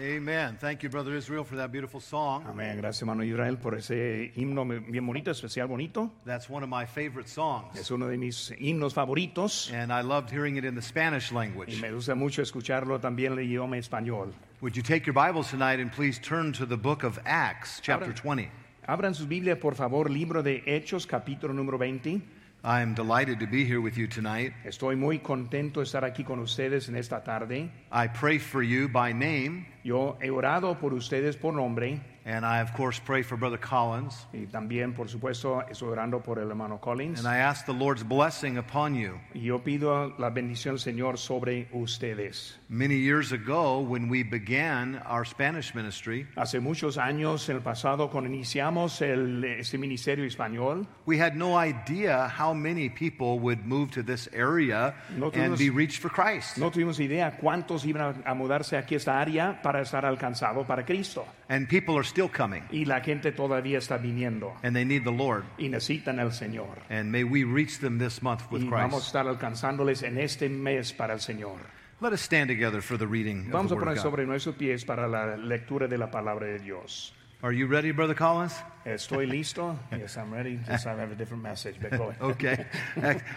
Amen. Thank you, Brother Israel, for that beautiful song. Amén. Gracias, hermano Israel, por ese himno bien bonito, especial bonito. That's one of my favorite songs. Es uno de mis himnos favoritos. And I loved hearing it in the Spanish language. Y me gusta mucho escucharlo también en el idioma español. Would you take your Bibles tonight and please turn to the book of Acts, chapter Abra. 20? Abran sus Biblias, por favor, libro de Hechos, capítulo número 20. I am delighted to be here with you tonight. Estoy muy contento de estar aquí con ustedes en esta tarde. I pray for you by name, Yo he orado por ustedes por nombre and I, of course, pray for Brother Collins. y también, por supuesto, estoy orando por el hermano Collins. And I ask the Lord's blessing upon you. Y yo pido la bendición del Señor sobre ustedes. Many years ago, when we began our Spanish ministry, Hace muchos años, en el pasado, cuando iniciamos el, este ministerio español, we had no idea how many people would move to this area No and be reached for Christ. no tuvimos idea cuántos iban a, a mudarse aquí a esta área para estar alcanzados para Cristo. And people are still coming, Y la gente todavía está viniendo and they need the Lord. y necesitan al Señor. And may we reach them this month with Y vamos a Christ. estar alcanzándoles en este mes para el Señor. Let us stand together for the reading of the a Word poner of God. sobre nuestros pies para la lectura de la palabra de Dios. Are you ready, Brother Collins? Estoy listo. Yes, I'm ready. Just I have a different message. But go ahead. Okay.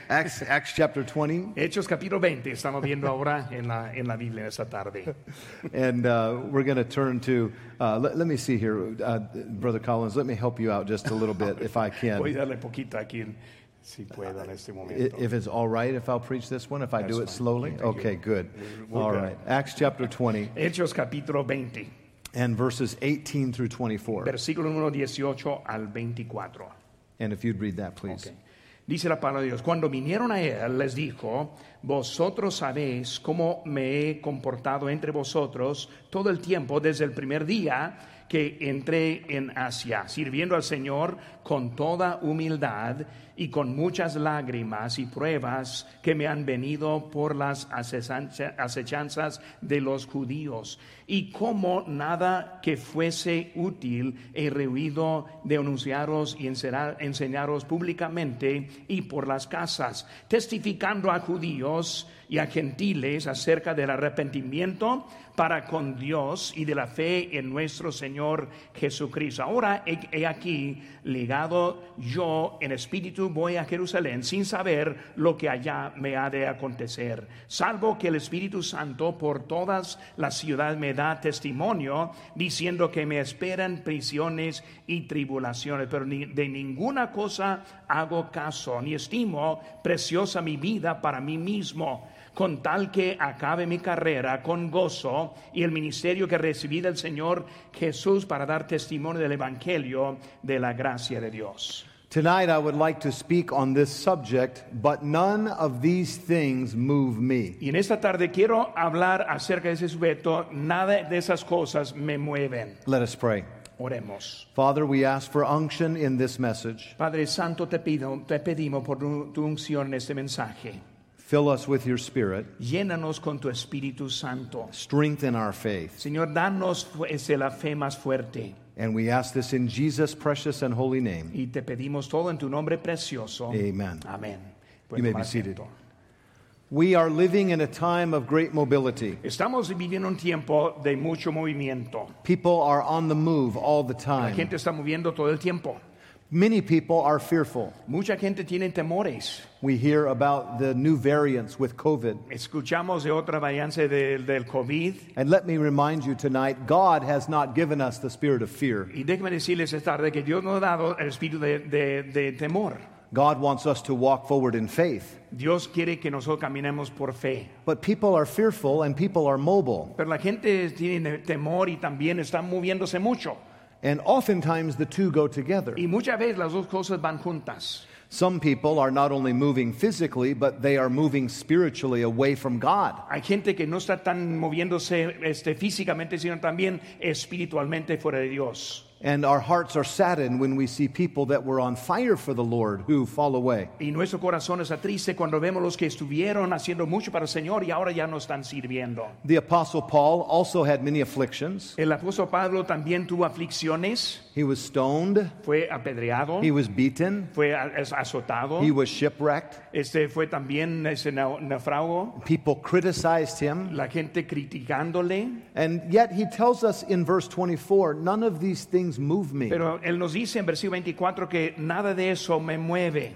Acts, Acts, chapter 20. Hechos capítulo 20, estamos viendo ahora en la, en la Biblia esta tarde. And uh, we're going to turn to, uh, let, let me see here, uh, Brother Collins, let me help you out just a little bit if I can. Voy a darle poquito aquí, si puedo, en este momento. If it's all right if I'll preach this one, if I do it fine. slowly? Okay, good. We're All good. right. Acts chapter 20 Hechos capítulo 20, and verses 18 through 24. versículo número 18 al 24. And if you'd read that, please. Ok. Dice la palabra de Dios, cuando vinieron a él, les dijo, vosotros sabéis cómo me he comportado entre vosotros todo el tiempo desde el primer día que entré en Asia, sirviendo al Señor con toda humildad y con muchas lágrimas y pruebas que me han venido por las acechanza- acechanzas de los judíos. Y como nada que fuese útil he rehuido de anunciaros y enseñar- enseñaros públicamente y por las casas, testificando a judíos y a gentiles acerca del arrepentimiento para con Dios y de la fe en nuestro Señor Jesucristo. Ahora he, he aquí ligado yo en espíritu voy a Jerusalén sin saber lo que allá me ha de acontecer, salvo que el Espíritu Santo por todas las ciudades me da testimonio diciendo que me esperan prisiones y tribulaciones, pero ni- de ninguna cosa hago caso, ni estimo preciosa mi vida para mí mismo. Con tal que acabe mi carrera con gozo y el ministerio que recibí del Señor Jesús para dar testimonio del Evangelio de la gracia de Dios. Tonight, I would like to speak on this subject, but none of these things move me. Y en esta tarde quiero hablar acerca de ese sujeto, nada de esas cosas me mueven. Let us pray. Oremos. Father, we ask for unction in this message. Padre Santo, te, pido, te pedimos por tu, unción en este mensaje. Fill us with your spirit. Llénanos con tu Espíritu Santo. Strengthen our faith. Señor, danos la fe más fuerte. And we ask this in Jesus' precious and holy name. Y te pedimos todo en tu nombre precioso. Amen. Amén. You may be seated. We are living in a time of great mobility. Estamos viviendo un tiempo de mucho movimiento. People are on the move all the La time. gente está moviendo todo el tiempo. Many people are fearful. Mucha gente tiene temores. We hear about the new variants with COVID. Escuchamos de otra variante del- del COVID. And let me remind you tonight God has not given us the spirit of fear. Y déjeme decirles esta tarde que Dios nos ha dado el espíritu de, de- de temor. God wants us to walk forward in faith. Dios quiere que nosotros caminemos por fe. But people are fearful and people are mobile. Pero la gente tiene temor y también está moviéndose mucho. And oftentimes the two go together. Y muchas veces las dos cosas van juntas. Some people are not only moving physically, but they are moving spiritually away from God. Hay gente que no está tan moviéndose este, físicamente, sino también espiritualmente fuera de Dios. And our hearts are saddened when we see people that were on fire for the Lord who fall away. Y nuestro corazón está triste cuando vemos los que estuvieron haciendo mucho para el Señor y ahora ya no están sirviendo. The Apostle Paul also had many afflictions. El apóstol Pablo también tuvo aflicciones, He was stoned, fue apedreado, he was beaten, fue azotado, he was shipwrecked. este fue también ese naufrago, People criticized him. la gente criticándole, And yet he tells us in verse 24 none of these things move me. pero él nos dice en versículo 24 que nada de eso me mueve.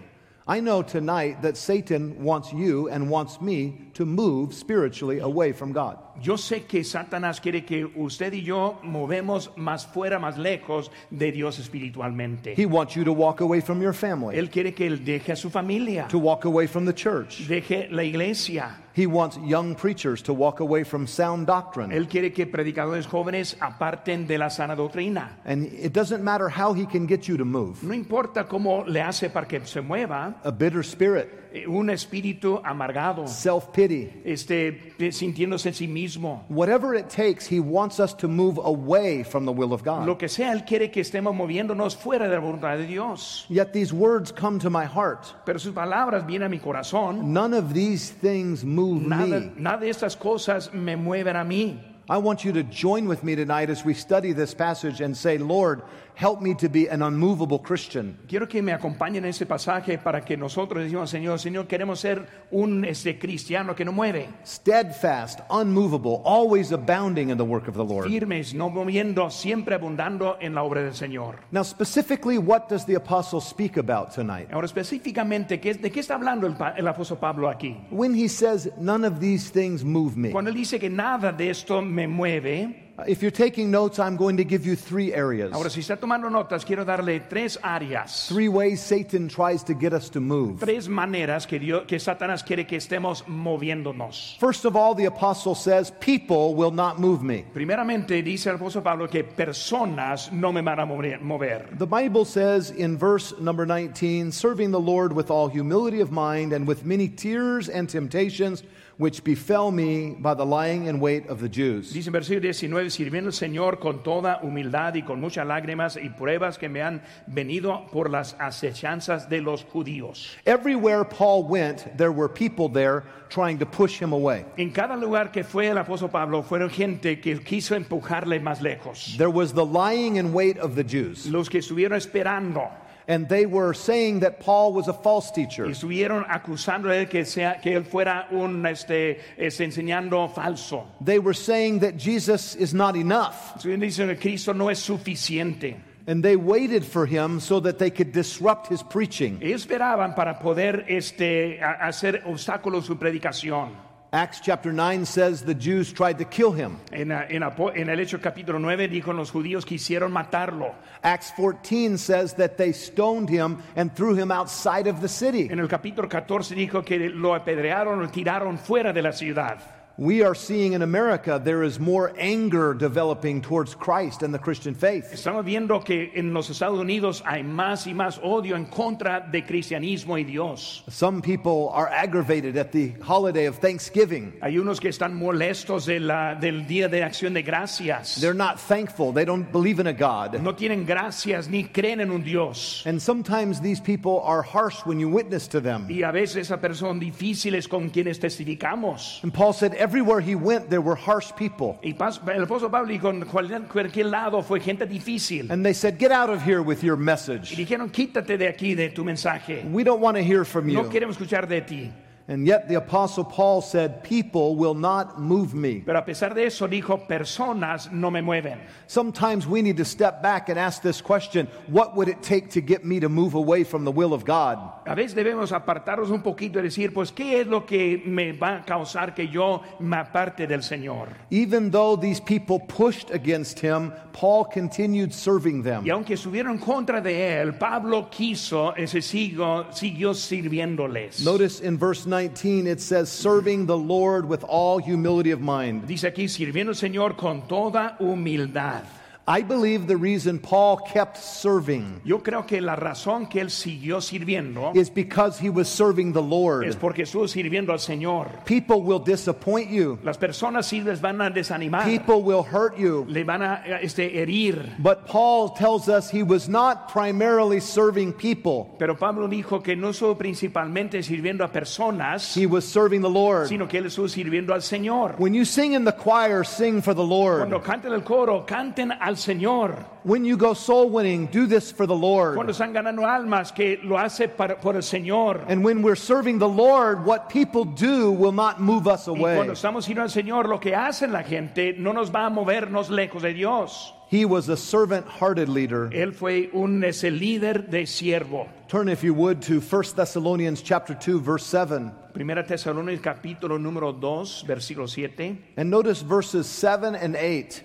I know tonight that Satan wants you and wants me to move spiritually away from God. Yo sé que Satanás quiere que usted y yo movemos más fuera, más lejos de Dios espiritualmente. He wants you to walk away from your family, Él quiere que él deje a su familia, to walk away from the church. deje la iglesia. He wants young preachers to walk away from sound doctrine. Él quiere que predicadores jóvenes aparten de la sana doctrina. And it doesn't matter how he can get you to move. No importa cómo le hace para que se mueva, A bitter spirit, un espíritu amargado, self pity, este, eh, sintiéndose en sí mismo. whatever it takes, he wants us to move away from the will of God. Lo que sea, Él quiere que estemos moviéndonos fuera de la voluntad de Dios. Yet these words come to my heart. Pero sus palabras vienen a mi corazón. None of these things move Nada, me. nada de estas cosas me mueven a mí. I want you to join with me tonight as we study this passage and say, Lord, help me to be an unmovable Christian. Quiero que me acompañen en ese pasaje para que nosotros decimos, Señor, Señor, queremos ser un este, cristiano que no mueve, Steadfast, unmovable, always abounding in the work of the Lord. firmes, no moviendo, siempre abundando en la obra del Señor. Now, specifically, what does the apostle speak about tonight? Ahora, específicamente, ¿qué- ¿de qué está hablando el, el apóstol Pablo aquí? When he says, None of these things move me. Cuando él dice que nada de esto me mueve, If you're taking notes, I'm going to give you three areas. ahora si está tomando notas, quiero darle tres áreas, Three ways Satan tries to get us to move. tres maneras que, Dios, que Satanás quiere que estemos moviéndonos. First of all, the apostle says, People will not move me. Primeramente, dice el apóstol Pablo que personas no me van a mover- mover. The Bible says in verse number 19, serving the Lord with all humility of mind and with many tears and temptations which befell me by the lying in wait of the Jews. Dice en versículo 19, sirviendo al Señor con toda humildad y con muchas lágrimas y pruebas que me han venido por las acechanzas de los judíos. Everywhere Paul went, there were people there trying to push him away. En cada lugar que fue el apóstol Pablo, fueron gente que quiso empujarle más lejos. There was the lying in wait of the Jews, Los que estuvieron esperando and they were saying that Paul was a false teacher. y estuvieron acusándole que, sea, que él fuera un este, este, enseñando falso. They were saying that Jesus is not enough, Estuvieron diciendo que Cristo no es suficiente. and they waited for him so that they could disrupt his preaching. Esperaban para poder este, hacer obstáculos su predicación. Acts chapter 9 says the Jews tried to kill him. En, en en el Hecho capítulo 9 dijo los judíos quisieron matarlo. Acts 14 says that they stoned him and threw him outside of the city. En el capítulo 14 dijo que lo apedrearon, lo tiraron fuera de la ciudad. We are seeing in America there is more anger developing towards Christ and the Christian faith. Estamos viendo que en los Estados Unidos hay más y más odio en contra de cristianismo y Dios. Some people are aggravated at the holiday of Thanksgiving. Hay unos que están molestos de la- del Día de Acción de Gracias. They're not thankful. They don't believe in a God. No tienen gracias ni creen en un Dios. And sometimes these people are harsh when you witness to them. Y a veces esas personas difíciles con quienes testificamos. And Paul said everywhere he went there were harsh people. Y el apóstol Pablo y con cualquier, lado fue gente difícil. And they said, Get out of here with your Y message. dijeron, quítate de aquí, de tu mensaje. We don't want to hear from you. No queremos escuchar de ti. And yet the Apostle Paul said, People will not move me. Pero a pesar de eso dijo, personas no me mueven. Sometimes we need to step back and ask this question What would it take to get me to move away from the will of God? A veces debemos apartarnos un poquito y decir, pues, ¿qué es lo que me va a causar que yo me aparte del Señor? Even though these people pushed against him, Paul continued serving them. Y aunque estuvieron contra de él, Pablo quiso, ese sigo, siguió sirviéndoles. Notice in verse 19 it says, Serving the Lord with all humility of mind. Dice aquí, sirviendo al Señor con toda humildad. I believe the reason Paul kept serving Yo creo que la razón que él siguió sirviendo is because he was serving the es Lord. porque estuvo sirviendo al Señor. People will disappoint you, Las personas sí les van a desanimar, people will hurt you. le van a este, herir. But Paul tells us he was not primarily serving people, Pero Pablo dijo que no estuvo principalmente sirviendo a personas, he was serving the Lord. sino que él estuvo sirviendo al Señor. When you sing in the choir, sing for the Cuando Lord. canten el coro, canten al Señor. When you go soul winning, do this for the Cuando Lord. están ganando almas, que lo hace para- por el Señor. And when we're serving the Lord, what people do will not move us Y cuando away. estamos sirviendo al Señor, lo que hacen la gente no nos va a movernos lejos de Dios. He was a servant hearted leader. Él fue un ese líder de siervo. Turn, if you would, to 1 Thessalonians chapter 2, verse 7. Primera Tesalonicenses capítulo número 2, versículo 7. And notice verses 7 and 8.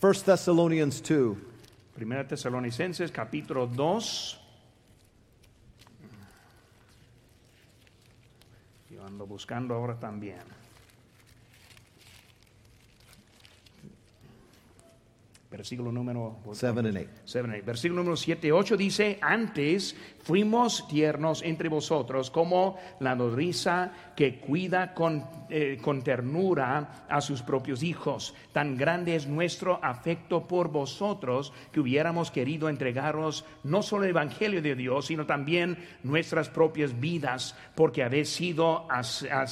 1 Thessalonians 2. Primera Tesalonicenses capítulo 2. Yo ando buscando ahora también. Versículo número 7 and 8. 7, Versículo número 7, 8 dice, antes fuimos tiernos entre vosotros como la nodriza que cuida con, eh, con ternura a sus propios hijos. Tan grande es nuestro afecto por vosotros que hubiéramos querido entregaros no solo el Evangelio de Dios, sino también nuestras propias vidas, porque habéis sido a, a-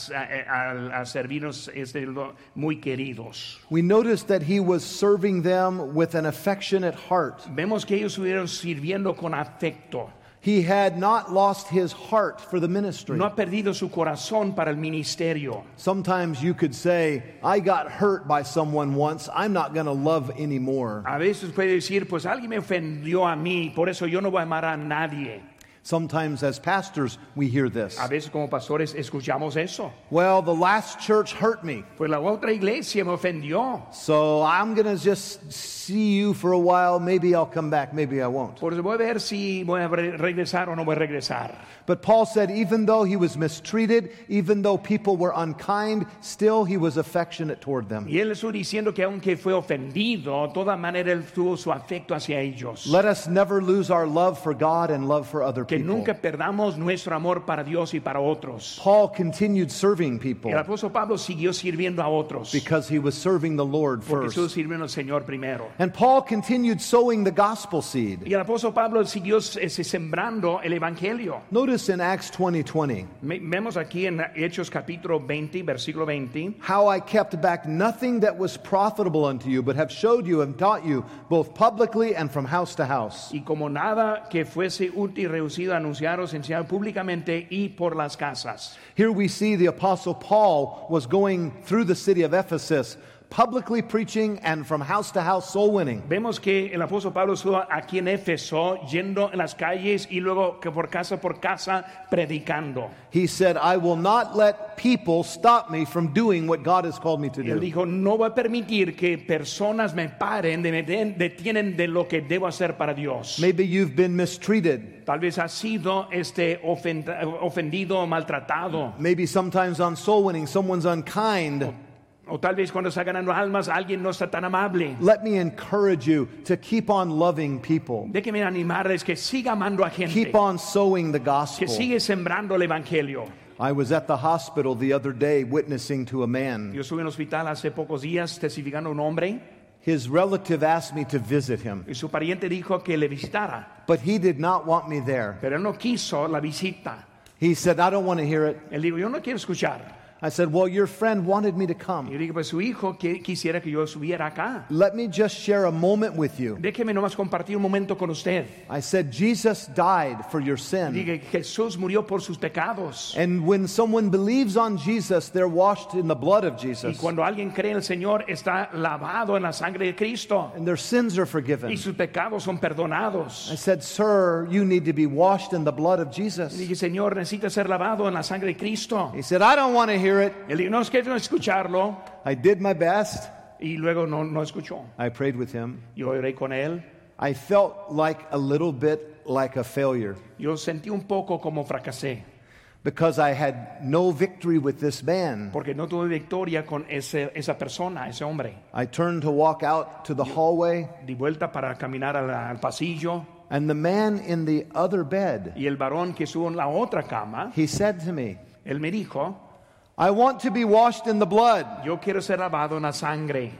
a- a servirnos este, muy queridos. We notice that he was serving them with an affectionate heart. Vemos que ellos estuvieron sirviendo con afecto. He had not lost his heart for the ministry. No ha perdido su corazón para el ministerio. Sometimes you could say, I got hurt by someone once, I'm not going to love anymore. A veces puede decir, pues alguien me ofendió a mí, por eso yo no voy a amar a nadie. Sometimes as pastors, we hear this. A veces como pastores escuchamos eso. Well, the last church hurt me, Pues la otra iglesia me ofendió. so I'm going to just see you for a while. Maybe I'll come back, maybe I won't. Por voy a ver si voy a regresar o no voy a regresar. But Paul said, even though he was mistreated, even though people were unkind, still he was affectionate toward them. Y él estuvo diciendo que aunque fue ofendido, de toda manera él tuvo su afecto hacia ellos. Let us never lose our love for God and love for other Que people. nunca perdamos nuestro amor para Dios y para otros. Paul continued serving people El apóstol Pablo siguió sirviendo a otros. because he was serving the Lord Porque first. sirviendo al Señor primero. And Paul continued sowing the gospel seed. Y el apóstol Pablo siguió eh, sembrando el evangelio. Notice in Acts 20 20, Me- Vemos aquí en Hechos capítulo 20, versículo 20, how I kept back nothing that was profitable unto you, but have showed you and taught you both publicly and from house to house. y como nada que fuese útil y reducido anunciaros, enseñar públicamente y por las casas. Here we see the apostle Paul was going through the city of Ephesus, publicly preaching and from house to house soul winning. Vemos que el apóstol Pablo estuvo aquí en Éfeso, yendo en las calles y luego que por casa por casa predicando. He said, I will not let people stop me from doing what God has called me to Y él dijo, no voy a permitir que personas me paren, de- me den- detienen de lo que debo hacer para Dios. Maybe you've been mistreated. Tal vez ha sido este ofendido maltratado. Maybe sometimes on soul winning, someone's unkind. O tal vez cuando está ganando almas alguien no está tan amable. Let me encourage you to keep on loving people. Déjeme animarles que siga amando a gente. Keep on sowing the gospel. Que sigue sembrando el evangelio. I was at the hospital the other day witnessing to a man. Yo estuve en el hospital hace pocos días testificando a un hombre His relative asked me to visit him, y su pariente dijo que le visitara, but he did not want me there. pero él no quiso la visita. He said, I don't want to hear it. Él dijo, yo no quiero escuchar. I said, Well, your friend wanted me to come. yo digo, pues su hijo que- quisiera que yo acá. Let me just share a moment with you. Déjeme nomás compartir un momento con usted. I said, Jesus died for your sin. Diga, Jesús murió por sus pecados. And when someone believes on Jesus, they're washed in the blood of Y Jesus. cuando alguien cree en el Señor, está lavado en la sangre de Cristo. And their sins are Y forgiven. sus pecados son perdonados. I said, Sir, you need to be washed in the blood of Jesus. dije, Señor, necesita ser lavado en la sangre de Cristo. He said, I don't want to hear it. Él dijo, no es que no escucharlo. I did my best. Y luego no, no escuchó. I prayed with him. Yo oré con él. I felt like a little bit like a failure. Yo sentí un poco como fracasé. because I had no victory with this man. porque no tuve victoria con ese, esa persona, ese hombre. I turned to walk out to the hallway, Di vuelta para caminar al, al pasillo and the man in the other bed, y el varón que estuvo en la otra cama, he said to me, él me dijo, I want to be washed in the blood. yo quiero ser lavado en la sangre.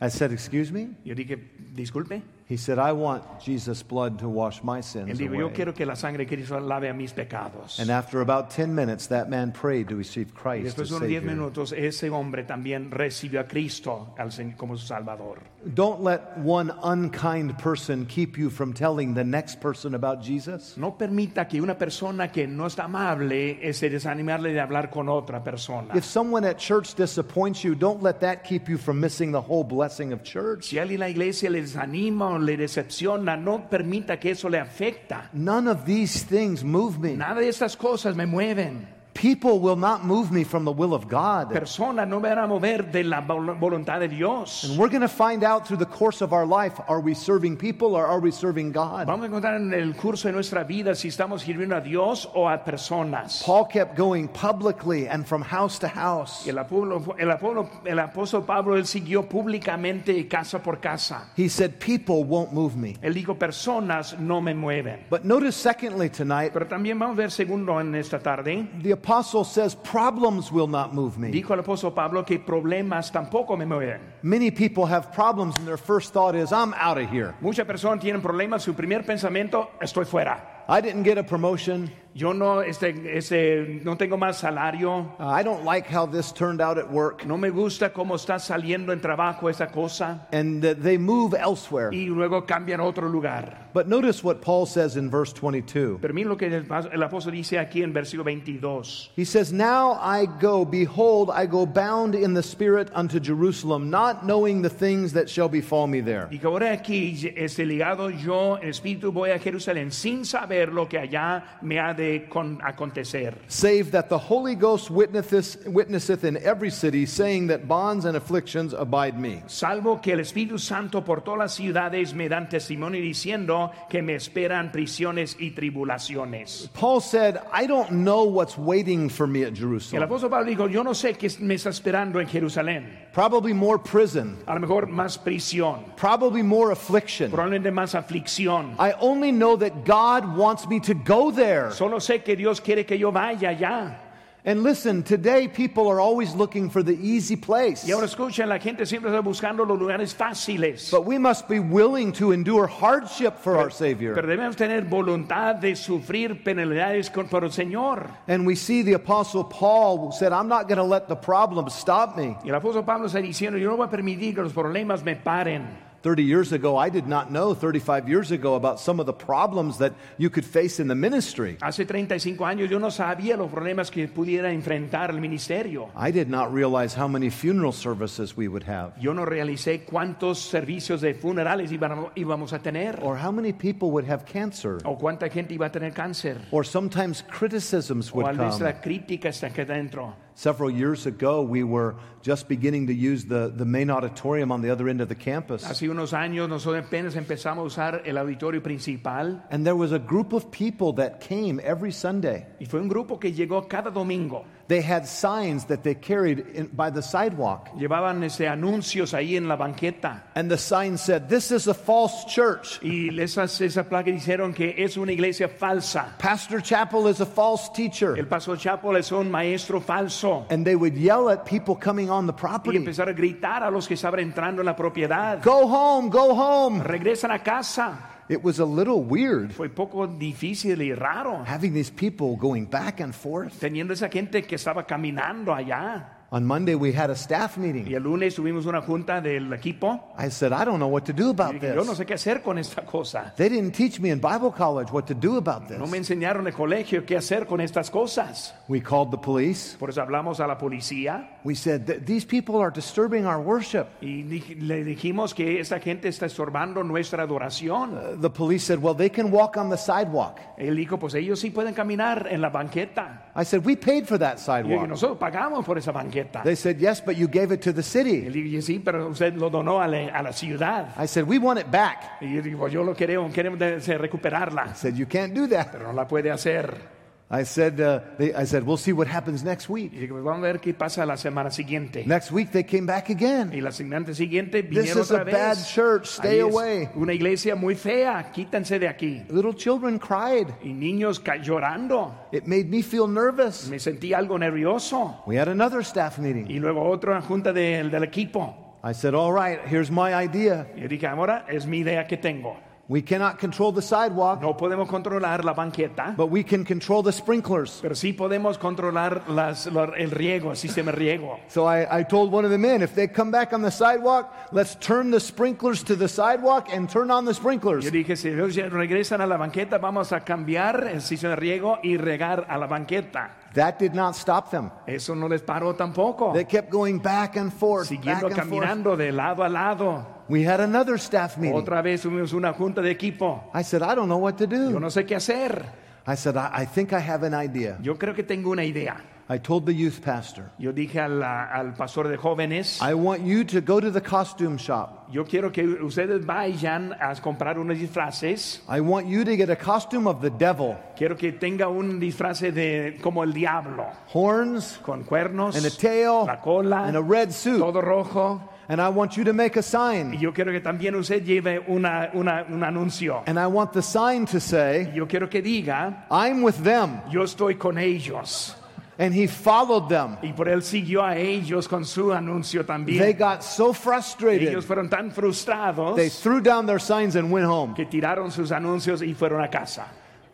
I said, Excuse me? Yo dije, disculpe. He said, I want Jesus' blood to wash my Él sins yo away. quiero que la sangre de Cristo lave a mis pecados. And after about 10 minutes, that man prayed to receive Y Christ después as de unos 10 Savior. minutos, ese hombre también recibió a Cristo al Sen- como su Salvador. Don't let one unkind person keep you from telling the next person about Jesus. No permita que una persona que no está amable eh, se desanimarle de hablar con otra persona. If someone at church disappoints you, don't let that keep you from missing the whole blessing of church. Si alguien en la iglesia le desanima o le decepciona, no permita que eso le afecta. None of these things move me. Nada de estas cosas me mueven. People will not move me from the will of God. Personas no me van a mover de la voluntad de Dios. And we're going to find out through the course of our life are we serving people or are we serving God? Vamos a encontrar en el curso de nuestra vida si estamos sirviendo a Dios o a personas. Paul kept going publicly and from house to house. El, apóstol, el, apóstol, el apóstol Pablo, él siguió públicamente casa por casa. He said, People won't move me. Él dijo, personas no me mueven. But notice, secondly, tonight, Pero también vamos a ver segundo en esta tarde. the apostle says, Problems will not move me. Dijo el apóstol Pablo que problemas tampoco me mueven. Many people have problems, and their first thought is, I'm out of here. Muchas personas tienen problemas. Su primer pensamiento, estoy fuera. I didn't get a promotion. Yo no, este, este, no tengo más salario. Uh, I don't like how this turned out at work. No me gusta cómo está saliendo en trabajo esa cosa. And uh, they move elsewhere. Y luego cambian a otro lugar. But notice what Paul says in verse 22. Pero miren lo que el, el apóstol dice aquí en versículo 22. He says, Now I go, behold, I go bound in the Spirit unto Jerusalem, not knowing the things that shall befall me there. Y que ahora aquí, este ligado yo, en espíritu, voy a Jerusalén sin saber lo que allá me ha de con- acontecer. Save that the Holy Ghost witnesseth, witnesseth in every city, saying that bonds and afflictions abide me. Salvo que el Espíritu Santo por todas las ciudades me dan testimonio diciendo que me esperan prisiones y tribulaciones. Paul said, I don't know what's waiting for me at El Jerusalem. apóstol Pablo dijo, yo no sé qué me está esperando en Jerusalén. Probably more prison, A lo mejor más prisión, probably more affliction. probablemente más aflicción. I only know that God wants me to go there. Solo sé que Dios quiere que yo vaya allá. And listen, today people are always looking for the easy place. Y ahora escuchen, la gente siempre está buscando los lugares fáciles. But we must be willing to endure hardship for our Savior. Pero debemos tener voluntad de sufrir penalidades con, por el Señor. And we see the Apostle Paul said, I'm not going to let the problems stop me. Y el apóstol Pablo está diciendo, yo no voy a permitir que los problemas me paren. 30 years ago, I did not know, 35 years ago, about some of the problems that you could face in the ministry. Hace 35 años yo no sabía los problemas que pudiera enfrentar el ministerio. I did not realize how many funeral services we would have, Yo no realicé cuántos servicios de funerales íbamos, a tener. or how many people would have cancer, O cuánta gente iba a tener cáncer. or sometimes criticisms O would vez come. la crítica está aquí dentro. Several years ago, we were just beginning to use the, the main auditorium on the other end of the campus. Hace unos años nosotros apenas empezamos a usar el auditorio principal And there was a group of people that came every Sunday. y fue un grupo que llegó cada domingo. They had signs that they carried in, by the sidewalk. Llevaban este, anuncios ahí en la banqueta And the sign said, This is a false church. y esas, esa placa dijeron que es una iglesia falsa. Pastor Chappell is a false El teacher. pastor Chapo es un maestro falso. And they would yell at people coming on the Y property empezar a gritar a los que estaban entrando en la propiedad. Go home, go home. Regresan a casa. It was a little weird Fue poco difícil y raro. having these people going back and forth. Teniendo esa gente que estaba caminando allá. On Monday, we had a staff Y meeting. el lunes tuvimos una junta del equipo. I said, I don't know what to do Y about dije, yo no this. sé qué hacer con esta cosa. They didn't teach me in Bible college what to do about No me this. enseñaron en el colegio qué hacer con estas cosas. We called the police. Por eso hablamos a la policía We said, These people are disturbing our worship. y le dijimos que esta gente está estorbando nuestra adoración. Uh, The police said, Well, they can walk on the sidewalk. Él dijo, pues ellos sí pueden caminar en la banqueta. I said, We paid for that Y sidewalk. nosotros pagamos por esa banqueta. They said, Yes, but you gave it to the Él city. dijo, sí, pero usted lo donó a la, a la ciudad. I said, We want it back. Y yo digo, yo lo queremos, queremos recuperarla, I said, You can't do that. pero no la puede hacer. I said, uh, they, I said, we'll see what happens next Y week. pues vamos a ver qué pasa la semana siguiente. Next week they came back again. Y la semana siguiente This vinieron is otra a vez. bad church. Stay Ahí es away. Una iglesia muy fea, quítense de aquí. Little children cried. Y niños ca- llorando. It made me feel nervous. Me sentí algo nervioso. We had another staff meeting. Y luego otra junta del- del equipo. I said, All right, here's my idea. Y dije, ahora es mi idea que tengo. We cannot control the sidewalk, No podemos controlar la banqueta, but we can control the sprinklers. pero sí podemos controlar las- el riego, el sistema riego. So I, I told one of the men, if they come back on the sidewalk, let's turn the sprinklers to the sidewalk and turn on the sprinklers. Yo dije, si ellos regresan a la banqueta, vamos a cambiar el sistema de riego y regar a la banqueta. That did not stop them. Eso no les paró tampoco. They kept going back and forth, back Siguiendo and forth. de lado a lado. We had another staff meeting. Otra vez tuvimos una junta de equipo. I said, I don't know what to Yo do. no sé qué hacer. I said, I, I think I have an idea. Yo creo que tengo una idea. I told the youth pastor, Yo dije al, al pastor de jóvenes, I want you to go to the costume shop. yo quiero que ustedes vayan a comprar unos disfraces. I want you to get a costume of the devil, Quiero que tenga un disfraz de como el diablo, horns con cuernos, and a tail la cola, and a red suit. todo rojo. And I want you to make a Y sign. yo quiero que también usted lleve una, una- un anuncio. And I want the sign to say, Yo quiero que diga, I'm with them. yo estoy con ellos. And he followed them. Y por él siguió a ellos con su anuncio They got so frustrated, Ellos fueron tan frustrados they threw down their signs and went home. que tiraron sus anuncios y fueron a casa.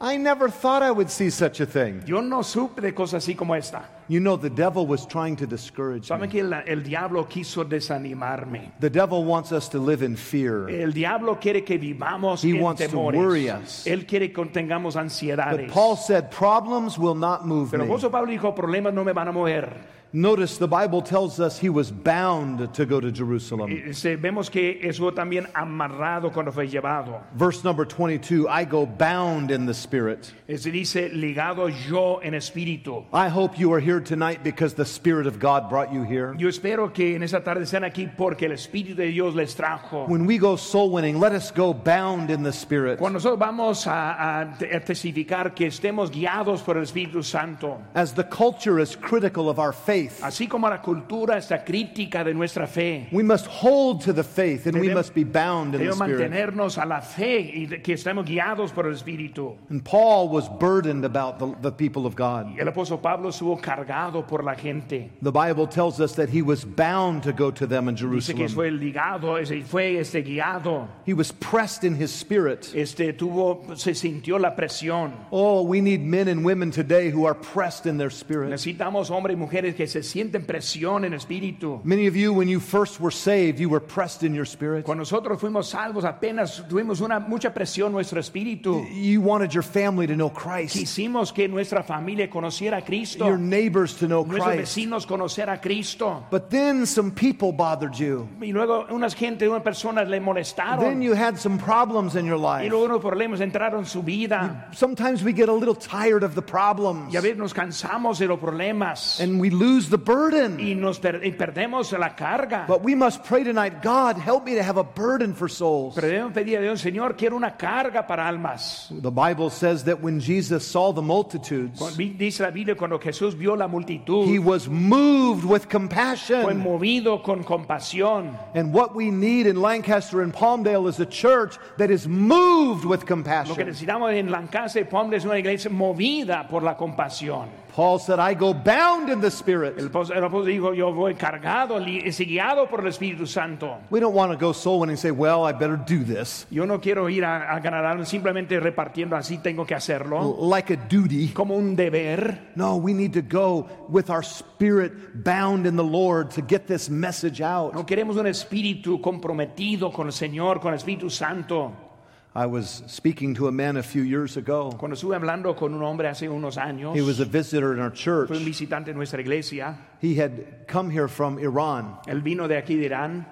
I never thought I would see such a thing. Yo no supe de cosas así como esta. You know, the devil was trying to discourage Saben me. que el, el diablo quiso desanimarme. The devil wants us to live in fear. El diablo quiere que vivamos He en wants to worry us. Él quiere que tengamos But. Paul said, Problems will not move Pero me. Pablo dijo, problemas no me van a mover. Notice the Bible tells us he was bound to go to Jerusalem. Vemos que eso también amarrado cuando fue llevado. Verse number 22 I go bound in the Spirit. Se dice ligado yo en espíritu. I hope you are here tonight because the Spirit of God brought you here. Yo espero que en esta tarde estén aquí porque el Espíritu de Dios les trajo. When we go soul winning, let us go bound in the Spirit. Cuando nosotros vamos a, a a testificar que estemos guiados por el Espíritu Santo, As the culture is critical of our faith, así como la cultura está crítica de nuestra fe, we must hold to the faith and we must be bound in the Spirit. mantenernos a la fe y que estemos guiados por el Espíritu. And Paul was burdened about the, the people of God. El apóstol Pablo estuvo cargado por la gente. The Bible tells us that he was bound to go to them in Dice que Jerusalem. fue ligado, fue este guiado. He was pressed in his spirit. Este tuvo, se sintió la presión. Oh, we need men and women today who are pressed in their spirit. Necesitamos hombres y mujeres que se sienten presión en espíritu. Many of you, when you first were saved, you were pressed in your spirit. Cuando nosotros fuimos salvos, apenas tuvimos una mucha presión en nuestro espíritu. You wanted your family to know Christ, Quisimos que nuestra familia conociera a Cristo, your neighbors to know nuestros Christ. vecinos conocer a Cristo. But then some people bothered you. Y luego unas gente, unas personas le molestaron. Then you had some problems in your life. Y luego unos problemas entraron en su vida. Sometimes we get a little tired of the problems Y a veces nos cansamos de los problemas. and we lose the burden. Y nos per- y perdemos la carga. But we must pray tonight God, help me to have a burden for souls. Pero debemos pedir a Dios, Señor, quiero una carga para almas. The Bible says that when Jesus saw the multitudes, Dice la Biblia, cuando Jesús vio la multitud, he was moved with fue compassion. movido con compasión. And what we need in Lancaster and Palmdale is a church that is moved with Lo que compassion. necesitamos en Lancaster y Palm es una iglesia movida por la compasión. Paul said, I go bound in the Spirit. El apóstol dijo, yo voy cargado, guiado por el Espíritu Santo. We don't want to go soul winning and say, well, I better do this. Yo no quiero ir a, a ganar simplemente repartiendo así, tengo que hacerlo. Like a duty. Como un deber. No, we need to go with our spirit bound in the Lord to get this message out. No queremos un espíritu comprometido con el Señor, con el Espíritu Santo. I was speaking to a man a few years ago. Cuando estuve hablando con un hombre hace unos años, He was a visitor in our church. fue un visitante en nuestra iglesia. He had come here from Iran. Él vino de aquí de Irán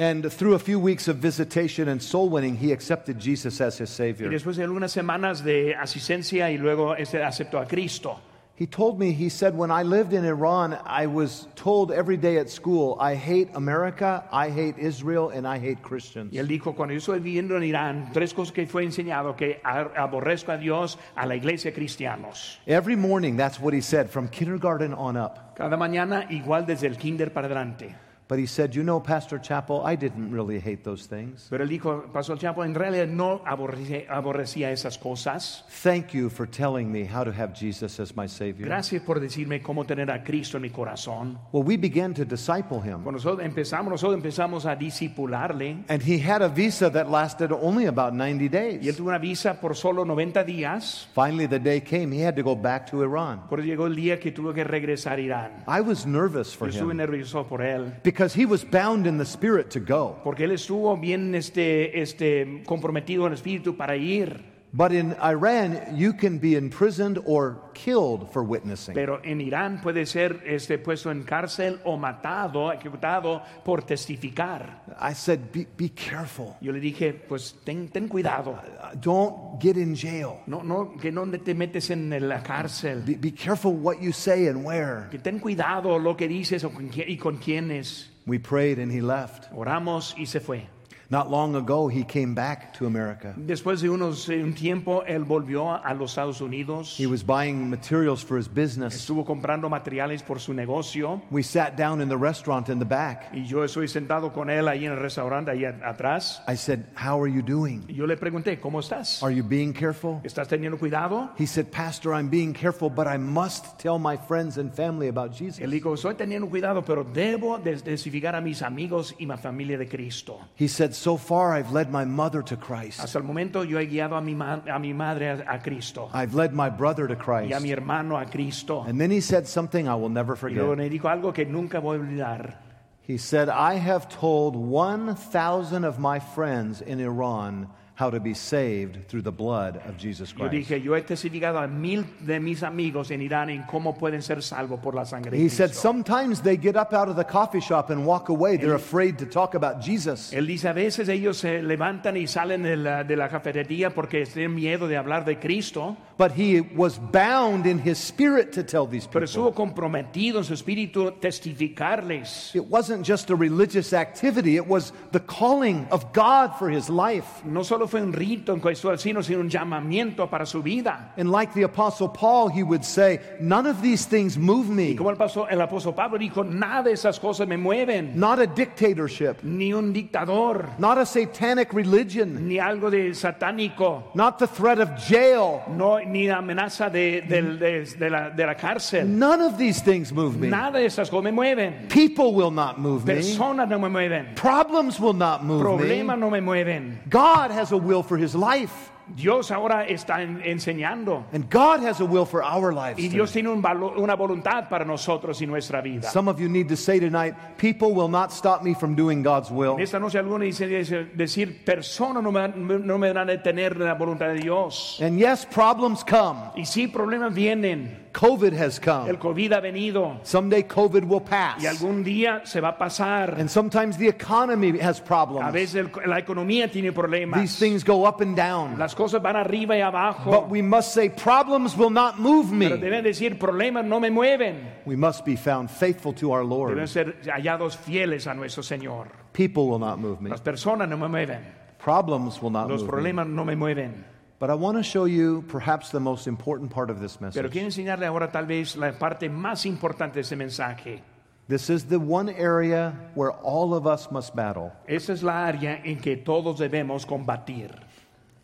And through a few weeks of visitation and soul winning, he accepted Jesus as his y Savior. después de algunas semanas de asistencia y luego este aceptó a Cristo. He told me, he said, when I lived in Iran, I was told every day at school, I hate America, I hate Israel, and I hate Christians. Y él dijo, cuando yo viviendo en Irán, tres cosas que fue enseñado, que aborrezco a Dios, a la iglesia, cristianos. Every morning, that's what he said, from kindergarten on up. Cada mañana, igual desde el kinder para adelante. But he said, You know, Pastor Chappell, I didn't really hate those things. Pero él dijo, Pastor Chapo, en realidad no aborrecía, aborrecía esas cosas. Thank you for telling me how to have Jesus as my Savior. Gracias por decirme cómo tener a Cristo en mi corazón. Well, we began to disciple him. Cuando nosotros empezamos, nosotros empezamos a discipularle. And he had a visa that lasted only about 90 days. Y él tuvo una visa por solo 90 días. Finally, the day came, he had to go back to Iran. Por llegó el día que tuvo que regresar a Irán. I was nervous Yo for estuve nervioso por él. because he was bound in the Spirit to go. Porque él estuvo bien este, este, comprometido en el espíritu para ir. But in Iran, you can be imprisoned or killed for witnessing. Pero en Irán puede ser este, puesto en cárcel o matado, ejecutado por testificar. I said, Be, be careful. Yo le dije, pues ten, ten cuidado. Uh, Don't get in jail. No, no, que no te metes en la cárcel. Be, be careful what you say and where. Que ten cuidado lo que dices o con y con quiénes. We prayed and he left. Oramos y se fue. Not long ago, he came back to America. Después de unos, eh, un tiempo, él volvió a los Estados Unidos. He was buying materials for his business. Estuvo comprando materiales por su negocio. We sat down in the restaurant in the back. Y yo estoy sentado con él ahí en el restaurante, ahí atrás. I said, How are you doing? Y yo le pregunté, ¿cómo estás? Are you being careful? ¿Estás teniendo cuidado? He said, Pastor, I'm being careful, but I must tell my friends and family about Jesus." Él dijo, estoy teniendo cuidado, pero debo de- testificar a mis amigos y mi familia de Cristo. He said, So far, I've led my mother to Christ. Hasta el momento yo he guiado a mi, ma- a mi madre a, a Cristo I've led my brother to Christ. y a mi hermano a Cristo. And then he said something I will never Y luego forget. me dijo algo que nunca voy a olvidar. He said, I have told 1,000 of my friends in Iran how to be saved through the blood of Jesus Yo Christ. dije, yo he testificado a mil de mis amigos en Irán en cómo pueden ser salvos por la sangre de He said, Cristo. Sometimes they get up out of the coffee shop and walk away. They're afraid to talk about Jesus. Él dice, a veces ellos se levantan y salen de la, de la cafetería porque tienen miedo de hablar de Cristo, But he was bound in his spirit to tell these pero people. estuvo comprometido en su espíritu testificarles. It wasn't just a religious activity, it was the calling of God for his life. No solo fue un rito en cuestión, sino sino un llamamiento para su vida. And like the Apostle Paul, he would say, None of these things move me. Y Como el, pasó, el apóstol Pablo dijo, nada de esas cosas me mueven, Not a dictatorship, ni un dictador, not a satanic religion, ni algo de satánico, not the threat of jail. no, ni amenaza de, del- de- de la, de la cárcel. None of these things move me. Nada de esas cosas me mueven. People will not move me. Personas no me mueven. Problems will not move Problemas me. no me mueven. God has a will for his life, Dios ahora está en- enseñando. and God has a will for our lives. Y Dios tiene un valo- una voluntad para nosotros y nuestra vida. Some of you need to say tonight, people will not stop me from doing God's will. En esta noche algunos dicen dice- decir, personas no me, no me van a detener la voluntad de Dios. And yes, problems come. Y sí, problemas vienen. COVID has come. El. COVID ha venido. Someday COVID will pass. Y algún día se va a pasar. And sometimes the economy has problems. A veces el- la economía tiene problemas. These things go up and down. Las cosas van arriba y abajo. But we must say, problems will not move me. Pero me. deben decir, problemas no me mueven. We must be found faithful to our Lord. Deben ser hallados fieles a nuestro Señor. People will not move me. Las personas no me mueven. Problems will not Los move me. problemas no me mueven. But I want to show you perhaps the most important part of this message. Pero quiero enseñarle ahora tal vez la parte más importante de este mensaje. This is the one area where all of us must battle. Esa es la área en que todos debemos combatir.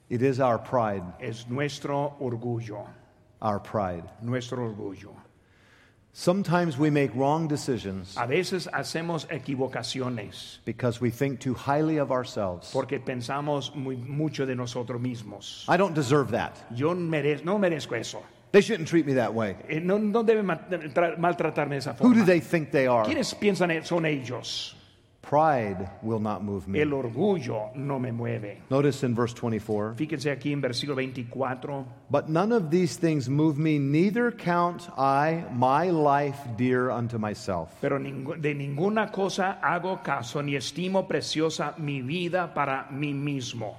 It is our pride, Es nuestro orgullo. our pride. Nuestro orgullo. Sometimes we make wrong decisions A veces hacemos equivocaciones because we think too highly of ourselves. porque pensamos muy, mucho de nosotros mismos. I don't deserve that. Yo merez- no merezco eso. They shouldn't treat me that way. Eh, No, no deben ma- tra- maltratarme de esa Who do forma. they think they are? ¿Quiénes piensan e- son ellos? Pride will not move me. El orgullo no me mueve. Notice in verse 24 Fíjense aquí en versículo 24. But none of these things move me, neither count I my life dear unto myself. Pero de ninguna cosa hago caso, ni estimo preciosa mi vida para mí mismo.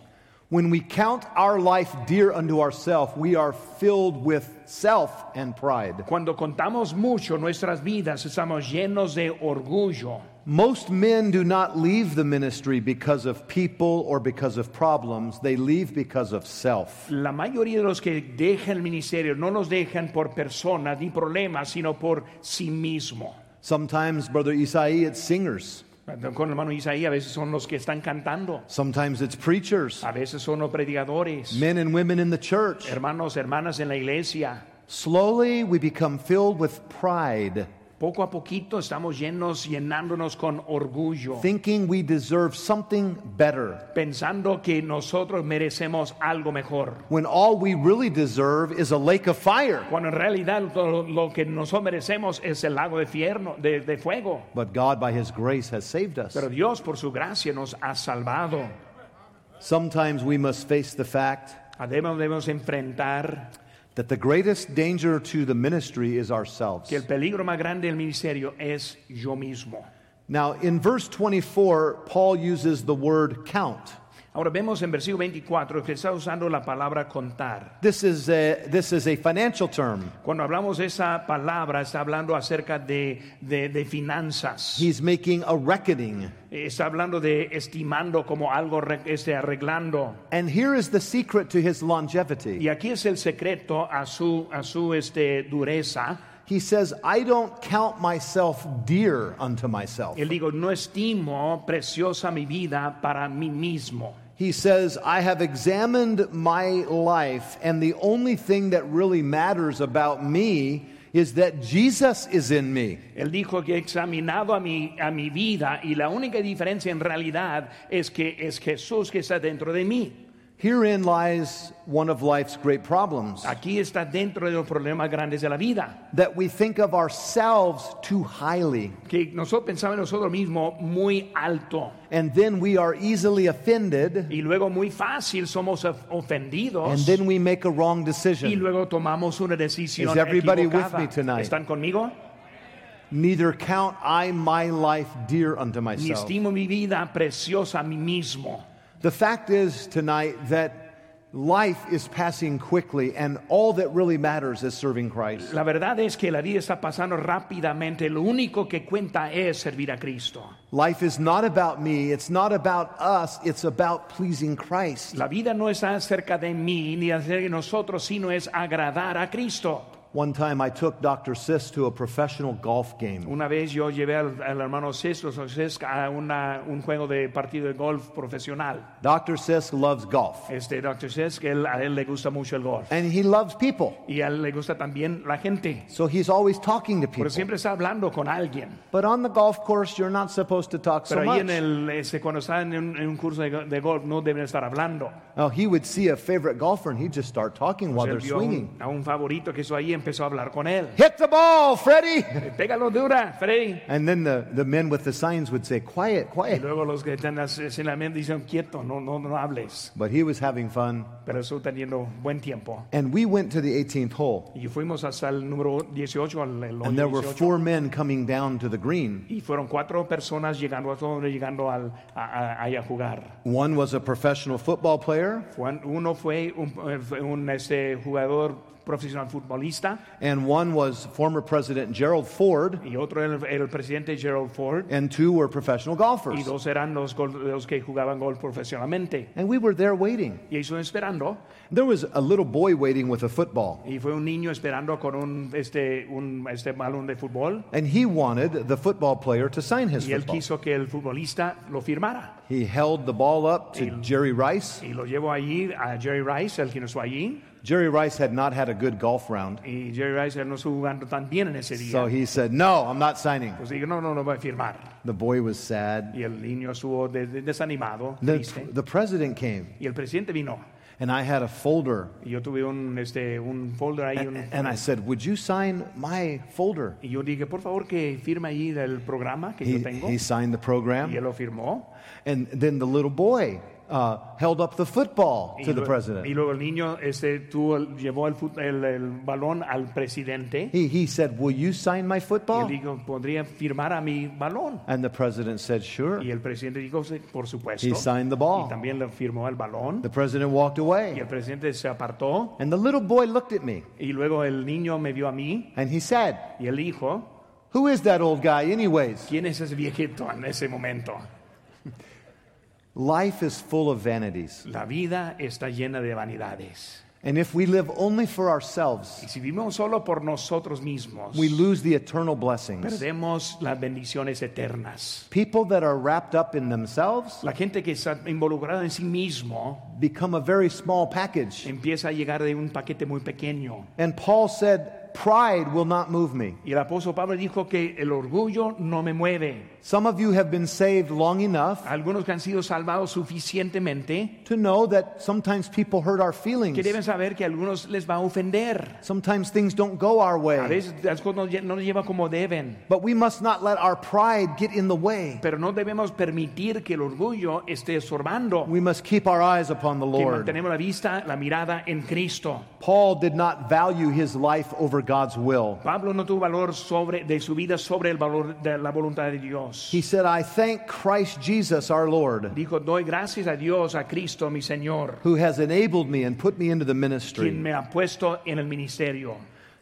When we count our life dear unto ourselves, we are filled with self and pride. Cuando contamos mucho nuestras vidas, estamos llenos de orgullo. Most men do not leave the ministry because of people or because of problems. They leave because of self. La mayoría de los que dejan el ministerio no los dejan por personas ni problemas, sino por sí mismo. Sometimes, Brother Isai, it's singers. Con el hermano Isaí a veces son los que están cantando, Sometimes it's preachers, a veces son los predicadores, men and women in the church. hermanos, hermanas en la iglesia. Slowly, we become filled with pride, Poco a poquito estamos llenos, llenándonos con orgullo, thinking we deserve something better, pensando que nosotros merecemos algo mejor. when all we really deserve is a lake of fire. Cuando en realidad lo que nosotros merecemos es el lago de, fierno, de, de fuego. But God, by His grace, has saved us. Pero Dios por su gracia nos ha salvado. Sometimes we must face the fact Además debemos enfrentar that the greatest danger to the ministry is ourselves. que el peligro más grande del ministerio es yo mismo. Now, in verse 24, Paul uses the word count. Ahora vemos en versículo 24 que está usando la palabra contar. This is a, this is a financial term. Cuando hablamos de esa palabra, está hablando acerca de, de- de finanzas. He's making a reckoning. Está hablando de estimando como algo este, arreglando. And here is the secret to his longevity. Y aquí es el secreto a su, a su este, dureza. He says, I don't count myself dear unto myself. Él digo, no estimo preciosa mi vida para mí mismo. He says, I have examined my life, and the only thing that really matters about me is that Jesus is in me. Él dijo que he examinado a mi, a mi vida y la única diferencia en realidad es que es Jesús que está dentro de mí. Herein lies one of life's great problems Aquí está dentro de los problemas grandes de la vida. that we think of ourselves too highly, Que nosotros pensamos en nosotros mismos muy alto and then we are easily offended, y luego muy fácil somos ofendidos and then we make a wrong decision. y luego tomamos una decisión Is everybody with me tonight? ¿Están conmigo? Neither count I my life dear unto Ni myself. estimo mi vida preciosa a mí mismo. The fact is tonight that life is passing quickly, and all that really matters is serving Christ. La verdad es que la vida está pasando rápidamente. Lo único que cuenta es servir a Cristo. Life is not about me, it's not about us, it's about pleasing Christ. La vida no está cerca de mí ni acerca de nosotros, sino es agradar a Cristo. One time I took Dr. Sisk to a professional golf game. Una vez yo llevé al, al hermano Cisco Cis a una- un juego de partido de golf profesional. Dr. Sisk loves golf, Este Dr. Que él- a él le gusta mucho el golf. and he loves people. Y a él le gusta también la gente. So he's always talking to people. Pero siempre está hablando con alguien. But on the golf course, you're not supposed to talk so much. Pero ahí en el, este, cuando está en un, en un curso de, de golf no deben estar hablando. Oh, he would see a favorite golfer, and he'd just start talking while they're vio a un, swinging. a un favorito que hizo ahí empezó a hablar con él. Hit the ball, Freddie! Pégalo dura, Freddy. And then the, the men with the signs would say, Quiet, Y quiet. luego los que están en la mente dicen, quieto, no, no, no hables. But he was having fun. Pero estuvo teniendo buen tiempo. And we went to the 18th hole, Y fuimos hasta el número 18, al el hoyo and there were four men coming down to the green. y fueron cuatro personas llegando llegando al, a, a- a jugar. One was a professional football player, Uno fue un, eh, un, este, jugador profesional futbolista and one was former President Gerald Ford, y otro era el, el presidente Gerald Ford and two were professional golfers. y dos eran los, los que jugaban golf profesionalmente. And we were there waiting. Y eso esperando There was a little boy waiting with a football, y fue un niño esperando con un, este, un este balón de fútbol and he wanted the football player to sign his y él football. quiso que el futbolista lo firmara. He held the ball up to Jerry Rice. Y lo llevó allí a Jerry Rice, el que no estuvo allí. Jerry Rice had not had a good golf round, Y Jerry Rice no estuvo jugando tan bien en ese día. so he said, No, I'm not signing. pues digo, no, no, no voy a firmar. The boy was sad. Y el niño estuvo de- de- desanimado, The, triste. the president came, Y el presidente vino. and I had a folder, yo tuve un, este, un folder ahí. un- and I said, Would you sign my folder? y yo dije, por favor, que firme ahí del programa que He, yo tengo. he signed the Y program, él lo firmó. and then the little boy uh, held up the football Y to the president. y luego el niño este, tuvo llevó el, el- el balón al presidente He, he said, Will you sign my y football? dijo, ¿podría firmar a mi balón? And the president said, Sure. Y el presidente dijo, por supuesto. He signed the Y ball. también le firmó el balón. The president walked Y away. el presidente se apartó. And the little boy looked at me Y luego el niño me vio a mí and he said, y él dijo, Who is that old guy, anyways? ¿quién es ese viejito en ese momento? Life is full of vanities. La vida está llena de vanidades. And if we live only for Y ourselves, si vivimos solo por nosotros mismos, we lose the eternal blessings. perdemos las bendiciones eternas. People that are wrapped up in themselves La gente que está involucrada en sí mismo become a very small package. empieza a llegar de un paquete muy pequeño. And Paul said, Pride will not move me. Y el apóstol Pablo dijo que el orgullo no me mueve. Some of you have been saved long enough Algunos que han sido salvados suficientemente to know that sometimes people hurt our feelings. que deben saber que a algunos les va a ofender. Sometimes things don't go our A way. veces las cosas no, lle- no llevan como deben. But we must not let our pride get in the way. Pero no debemos permitir que el orgullo esté estorbando. We must keep our eyes upon the Que Lord. mantenemos la vista, la mirada en Cristo. Paul did not value his life over God's will. Pablo no tuvo valor sobre, de su vida sobre el valor de la voluntad de Dios. He said, I thank Christ Jesus our Lord, Dijo, doy gracias a Dios, a Cristo, mi Señor, who has enabled me and put me into the quien ministry. me ha puesto en el ministerio.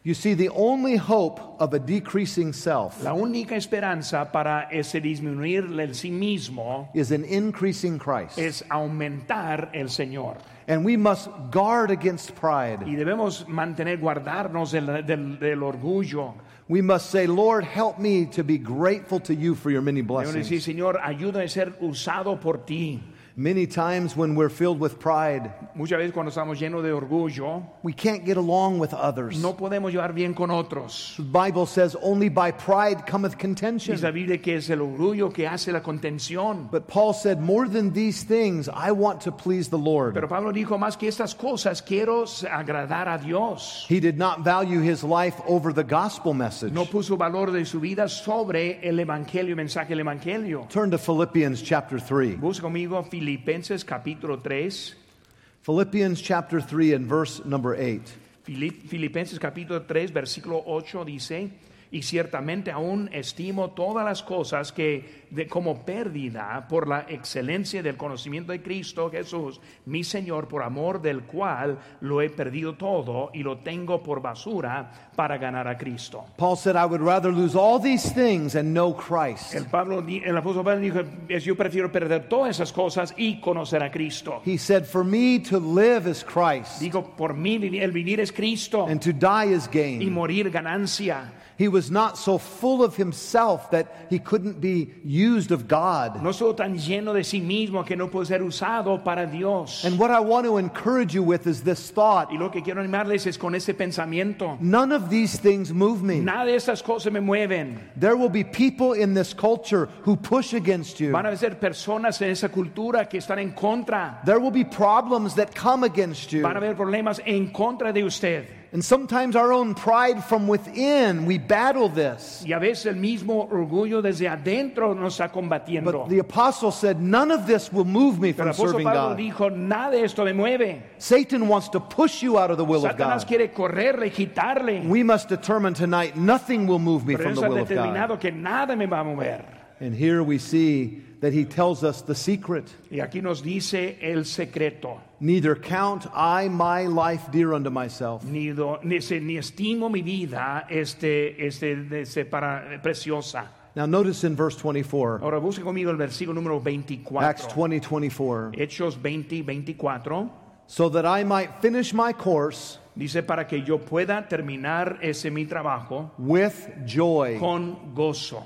You see, the only hope of a decreasing self La única esperanza para ese disminuir el sí mismo is an increasing Christ. es aumentar el Señor. And we must guard against pride. Y debemos mantener, guardarnos del, del- del orgullo. We must say, Lord, help me to be grateful to you for your many blessings. Señor, ayúdame a ser usado por ti. Many times when we're filled with pride, Muchas veces cuando estamos llenos de orgullo, we can't get along with others. no podemos llevar bien con otros. The Bible says, only by pride cometh contention. Dice la Biblia que es el orgullo que hace la contención. But Paul said, More than these things, I want to please the Lord. Pero Pablo dijo más que estas cosas, quiero agradar a Dios. He did not value his life over the gospel message. No puso valor de su vida sobre el evangelio, mensaje del evangelio. Turn to Philippians chapter 3. Busca conmigo Filipenses capítulo 3. Philippians chapter 3 and verse number 8. Filip- Filipenses capítulo 3, versículo 8 dice, y ciertamente aún estimo todas las cosas que de, como pérdida por la excelencia del conocimiento de Cristo Jesús, mi Señor, por amor del cual lo he perdido todo y lo tengo por basura para ganar a Cristo. Paul said, I would rather lose all these things and know Christ. El, Pablo, el apóstol Pablo dijo, "Es- yo prefiero perder todas esas cosas y conocer a Cristo. He said, For me to live is Christ, Digo, por mí el vivir es Cristo and to die is y gain. morir ganancia. He was not so full of himself that he couldn't be used of God. No soy tan lleno de sí mismo que no puede ser usado para Dios. And what I want to encourage you with is this thought Y lo que quiero animarles es con ese pensamiento. none of these things move me. Nada de estas cosas me mueven. There will be people in this culture who push against you. Van a ser personas en esa cultura que están en contra. There will be problems that come against you. Van a haber problemas en contra de usted. And sometimes our own pride from within, we battle this. Y a veces el mismo orgullo desde adentro nos está combatiendo. But the apostle said, None of this will move me Pero from serving Pablo God. dijo, nada de esto me mueve. Satan wants to push you out of the will of God. quiere correrle, quitarle. We must determine tonight nothing will move me Pero from the will of God. determinado que nada me va a mover. And here we see that he tells us the secret. Y aquí nos dice el secreto. Neither count I my life dear unto myself, Ni, do- ni, ni estimo mi vida este, este, este, para, preciosa. Now notice in verse 24, Ahora busque conmigo el versículo número Acts 24. 20 24, Hechos 20, 24. so that I might finish my course Dice para que yo pueda terminar ese mi trabajo with joy. con gozo.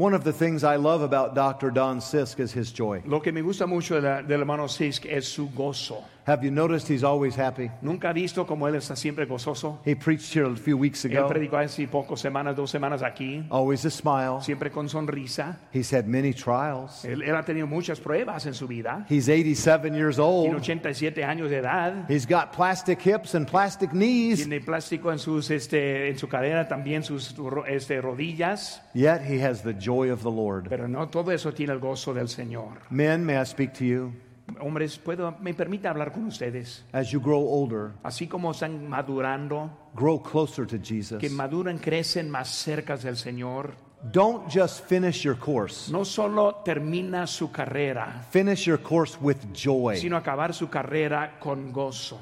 One of the things I love about Dr. Don Sisk is his joy. Lo que me gusta mucho del hermano Sisk es su gozo. Have you noticed he's always happy? Nunca ha visto como él está siempre gozoso. He preached here a few weeks ago. Él predicó hace pocas semanas, dos semanas aquí, always a smile. siempre con sonrisa. He's had many trials. Él, él ha tenido muchas pruebas en su vida. He's 87 years old. Tiene old. 87 años de edad. He's got plastic hips and plastic knees, Tiene plástico en, sus, este, en su cadera, también sus este, rodillas. yet he has the joy of the Lord. Pero no todo eso tiene el gozo del Señor. Men, may I speak to you? Hombres, puedo, me permite hablar con ustedes. As you grow older, Así como están madurando, grow closer to Jesus. que maduran, crecen más cerca del Señor. Don't just finish your course, No solo termina su carrera, finish your course with joy. sino acabar su carrera con gozo.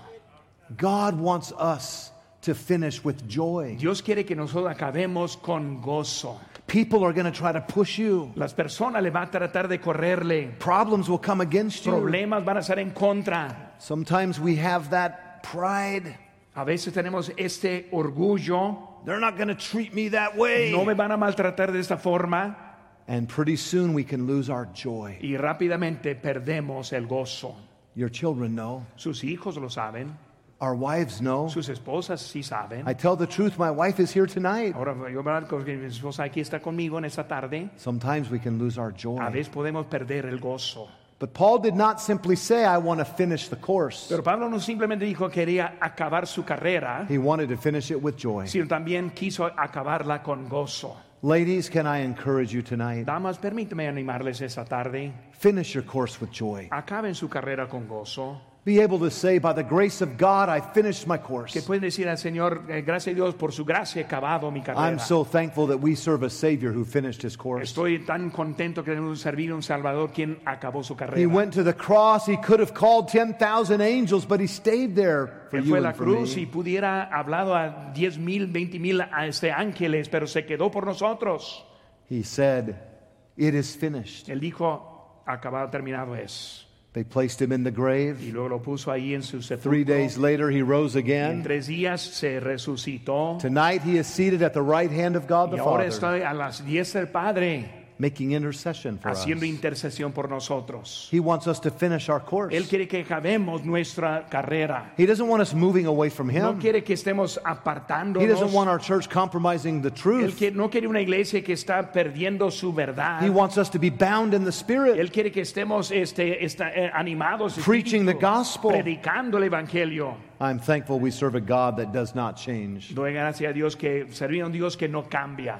God wants us to finish with joy. Dios quiere que nosotros acabemos con gozo. People are going to try to push you, Las personas le van a tratar de correrle. problems will come against you. Problemas van a estar en contra. Sometimes we have that pride. A veces tenemos este orgullo. They're not going to treat me that way. No me van a maltratar de esta forma. And pretty soon we can lose our joy. Y rápidamente perdemos el gozo. Your children know, Sus hijos lo saben. Our wives know. Sus esposas sí saben. I tell the truth, my wife is here tonight. Ahora yo voy a hablar con mi esposa aquí está conmigo en esta tarde. Sometimes we can lose our A joy. veces podemos perder el gozo. But Paul did not simply say, I want to finish the course. Pero Pablo no simplemente dijo que quería acabar su carrera, He wanted to finish it with joy. sino también quiso acabarla con gozo. Ladies, can I encourage you tonight? Damas, permíteme animarles esta tarde. Finish your course with joy. Acaben su carrera con gozo. Be able to say, by the grace of God, I finished my Que course. pueden decir al Señor, eh, gracias a Dios por su gracia he acabado mi I'm so thankful that we serve a Savior who finished his course. Estoy tan contento que tenemos servir un Salvador quien acabó su He went to the cross. He could have called 10,000 angels, but he stayed there for Él you fue a la and for cruz y pudiera hablado a 10 mil, 20 mil a este ángeles, pero se quedó por nosotros. He said, It is finished. Él dijo, acabado, terminado es. They placed him in the Y grave. luego lo puso ahí en su Three days later, he rose En again. tres días se resucitó. Tonight, he is seated at the right hand of God Y the ahora Father, a las 10 del Padre, making intercession for us. haciendo intercesión por nosotros. He wants us to finish our course. Él quiere que acabemos nuestra carrera. He doesn't want us moving away from Him. No quiere que estemos He doesn't want our church compromising the Él truth. que- no quiere una iglesia que está perdiendo su verdad. He wants us to be bound in the Spirit. Él quiere que estemos este, esta- eh, animados, Preaching the gospel. predicando el evangelio. I'm thankful we serve a God that does not change. Doy gracias a Dios que servir a un Dios que no cambia.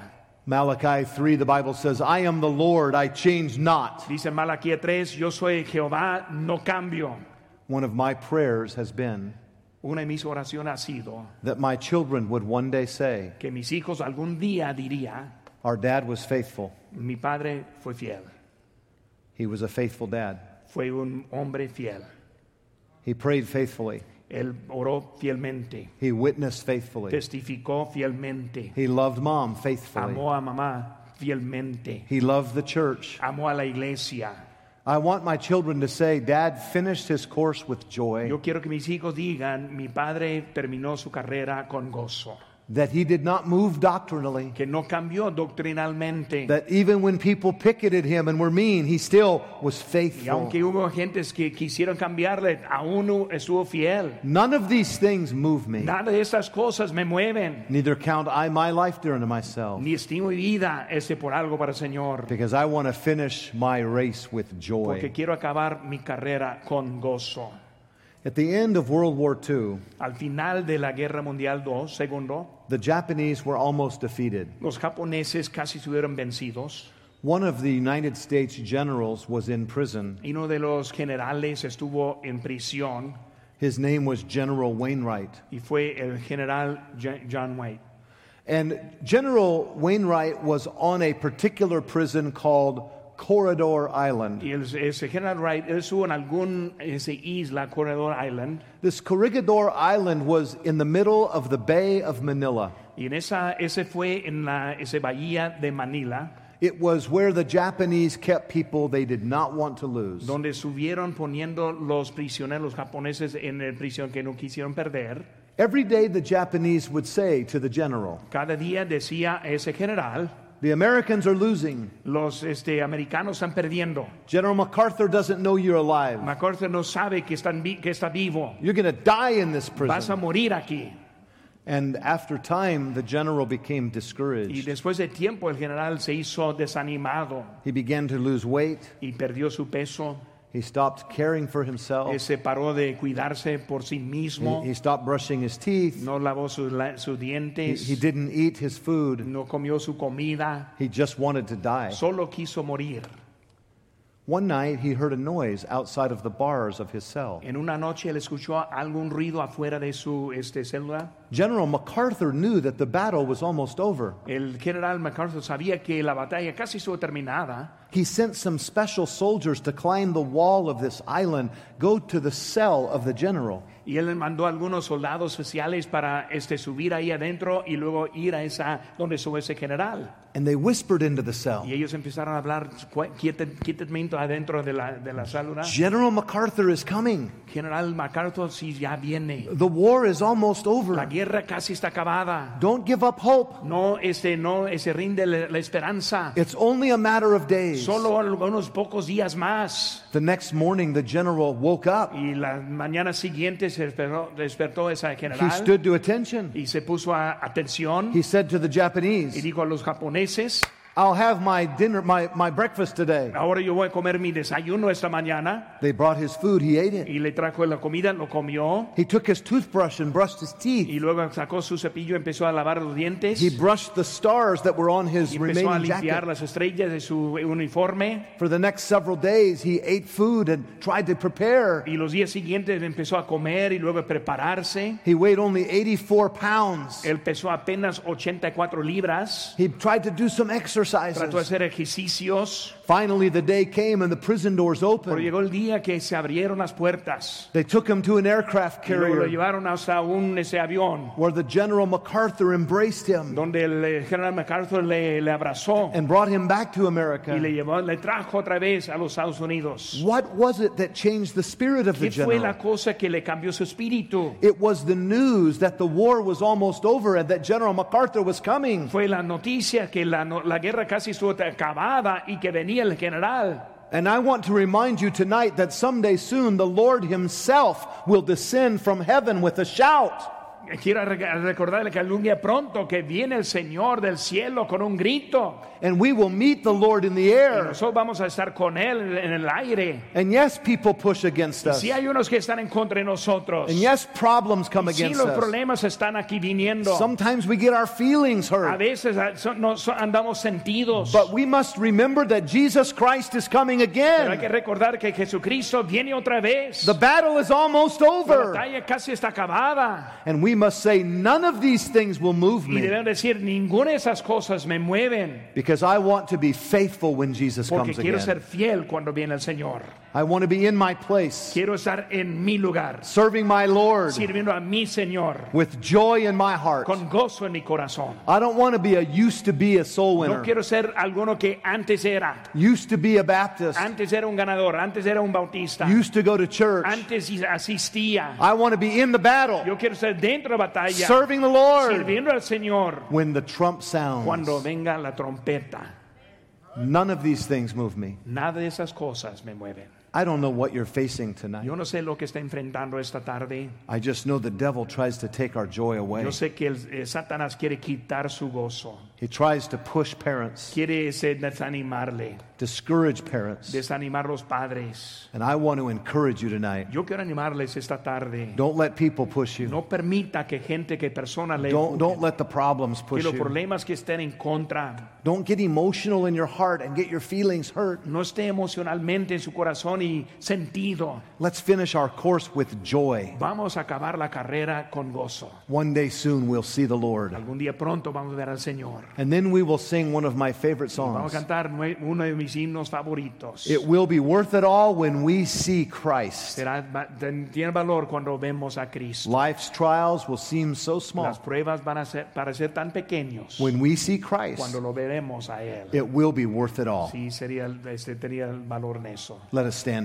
Malachi 3, the Bible says, I am the Lord, I change not. Dice Malaquía 3, yo soy Jehová, no cambio. One of my prayers has been Una de mis oraciones ha sido that my children would one day say, que mis hijos algún día diría, Our dad was faithful. mi padre fue fiel, He was a faithful dad. fue un hombre fiel. He prayed faithfully. Él oró fielmente, He witnessed faithfully. testificó fielmente, He loved mom faithfully. amó a mamá fielmente, He loved the church. amó a la iglesia. I want my children to say, Dad finished his course with joy, Yo quiero que mis hijos digan, mi padre terminó su carrera con gozo, that he did not move doctrinally, que no cambió doctrinalmente. that even when people picketed him and were mean, he still was Y faithful. aunque hubo gentes que quisieron cambiarle, aún estuvo fiel. None of these things move me. Nada de estas cosas me mueven. Neither count I my life dear unto myself, Ni estimo mi vida este por algo para el Señor. because I want to finish my race with joy. Porque quiero acabar mi carrera con gozo. At the end of World War II, Al final de la Guerra Mundial II, segundo, the Japanese were almost defeated. los japoneses casi estuvieron vencidos. One of the United States generals was in prison. Y uno de los generales estuvo en prisión His name was General Wainwright. y fue el general Jo- John. And General Wainwright was on a particular prison called Corregidor Island. Y el, ese general Wright, estuvo en algún ese isla, Corredor Island, This Corregidor Island was in the middle of the Bay of Manila. y en esa, ese fue en la ese bahía de Manila, It was where the Japanese kept people they did not want to lose. donde estuvieron poniendo los prisioneros japoneses en el prisión que no quisieron perder. Every day the Japanese would say to the general, Cada día decía ese general, The Americans are losing. los este, americanos están perdiendo. General MacArthur doesn't know you're alive. MacArthur no sabe que, están que está vivo. You're going to die in this prison. Vas a morir aquí. And after time, the general became discouraged. Y después de tiempo el general se hizo desanimado He began to lose weight. y perdió su peso. He stopped caring for himself. Se paró de cuidarse por sí mismo. He, he stopped brushing his teeth. No lavó sus, sus He, dientes. he didn't eat his food. No comió su comida. He just wanted to die. Solo quiso morir. One night he heard a noise outside of the bars of his cell. En una noche él escuchó algún ruido afuera de su este, célula. General MacArthur knew that the battle was almost over. El general MacArthur sabía que la batalla casi estuvo terminada. He sent some special soldiers to climb the wall of this island, go to the cell of the general. Y él mandó algunos soldados especiales para este, subir ahí adentro y luego ir a esa donde sube ese general. And they whispered into the cell Y ellos empezaron a hablar "Cu- quietet- quietetmente adentro de la, de la célula. General MacArthur is coming. General MacArthur sí ya viene. The war is almost La over. guerra casi está acabada. Don't give up hope. No, este, no, se rinde la, la esperanza. It's only a matter of days. Solo unos pocos días más. The next morning, the general woke up. Y la mañana siguiente se despertó, despertó esa He stood to attention. y se puso a atención He said to the y Japanese, dijo a los japoneses, Macy's. I'll have my dinner, my, my breakfast today. ahora yo voy a comer mi desayuno esta mañana. They brought his food. He ate it. Y le trajo la comida, lo comió. He took his toothbrush and brushed his teeth. Y luego sacó su cepillo, empezó a lavar los dientes. He brushed the stars that were on his Y empezó a remaining limpiar jacket. las estrellas de su uniforme. For the next several days, he ate food and tried to prepare. Y los días siguientes empezó a comer y luego a prepararse. He weighed only 84 pounds. Él pesó apenas 84 libras. He tried to do some Trató de hacer ejercicios. Finally, the day came and the prison doors Pero opened. llegó el día que se abrieron las puertas. They took him to an aircraft Y lo carrier llevaron hasta un ese avión where the General MacArthur embraced him donde el eh, general MacArthur le, le abrazó and brought him back to y le America. llevó, le trajo otra vez a los Estados Unidos. What was it that changed the spirit of the ¿Qué fue la general? cosa que le cambió su espíritu? It was the news that the war was almost over and that General MacArthur was coming. Fue la noticia que la, la guerra casi estuvo acabada y que venía el general. And I want to remind you tonight that someday soon the Lord Himself will descend from heaven with a shout. Quiero re- recordarle que algún día pronto que viene el Señor del cielo con un grito. And we will meet the Lord in the Y air. nosotros vamos a estar con Él en el aire. And yes, people push against us. Si hay unos que están en contra de nosotros. And yes, problems come Si against los us. problemas están aquí viniendo. Sometimes we get our feelings A hurt. veces ah, son- no- son- andamos sentidos. But we must remember that Jesus Christ is coming Pero hay que again. recordar que Jesucristo viene otra vez. The battle is almost La over. batalla casi está acabada. And we must say, none of these things will move Y me debemos decir, ninguna de esas cosas me mueven. because I want to be faithful when Jesus Porque comes quiero again. ser fiel cuando viene el Señor. I want to be in my place, Quiero estar en mi lugar, serving my Lord sirviendo a mi Señor, with joy in my heart. con gozo en mi corazón. I don't want to be a used to be a soul No winner, quiero ser alguno que antes era. used to be a Baptist, Antes era un ganador, antes era un bautista, used to go to church. antes asistía. I want to be in the battle, Yo quiero ser dentro de batalla, serving the Lord sirviendo al Señor when the trump sounds. cuando venga la trompeta. None of these things move me. Nada de esas cosas me mueven. I don't know what you're facing tonight. Yo no sé lo que está enfrentando esta tarde. I just know the devil tries to take our joy away. Yo sé que el, eh, Satanás quiere quitar su gozo, He tries to push parents, quiere desanimarle, discourage parents. desanimar los padres. And I want to encourage you tonight. Yo quiero animarles esta tarde. Don't let people push you. No permita que gente, que personas le Don't, don't let the problems que push los you. problemas que estén en contra Don't get emotional in your heart and get your feelings hurt. no esté emocionalmente en su corazón y sentido. Let's finish our course with joy. Vamos a acabar la carrera con gozo. One day soon we'll see the Lord. Algún día pronto vamos a ver al Señor. And then we will sing one of my favorite songs. Vamos a cantar uno de mis himnos favoritos. It will be worth it all when we see Christ. Será, tiene valor cuando vemos a Cristo. Life's trials will seem so small. Las pruebas van a ser, parecer tan pequeños When we see Christ, cuando lo veremos a Él. it will be worth it all. Sí, sería, este, tenía el valor en eso. Let us stand.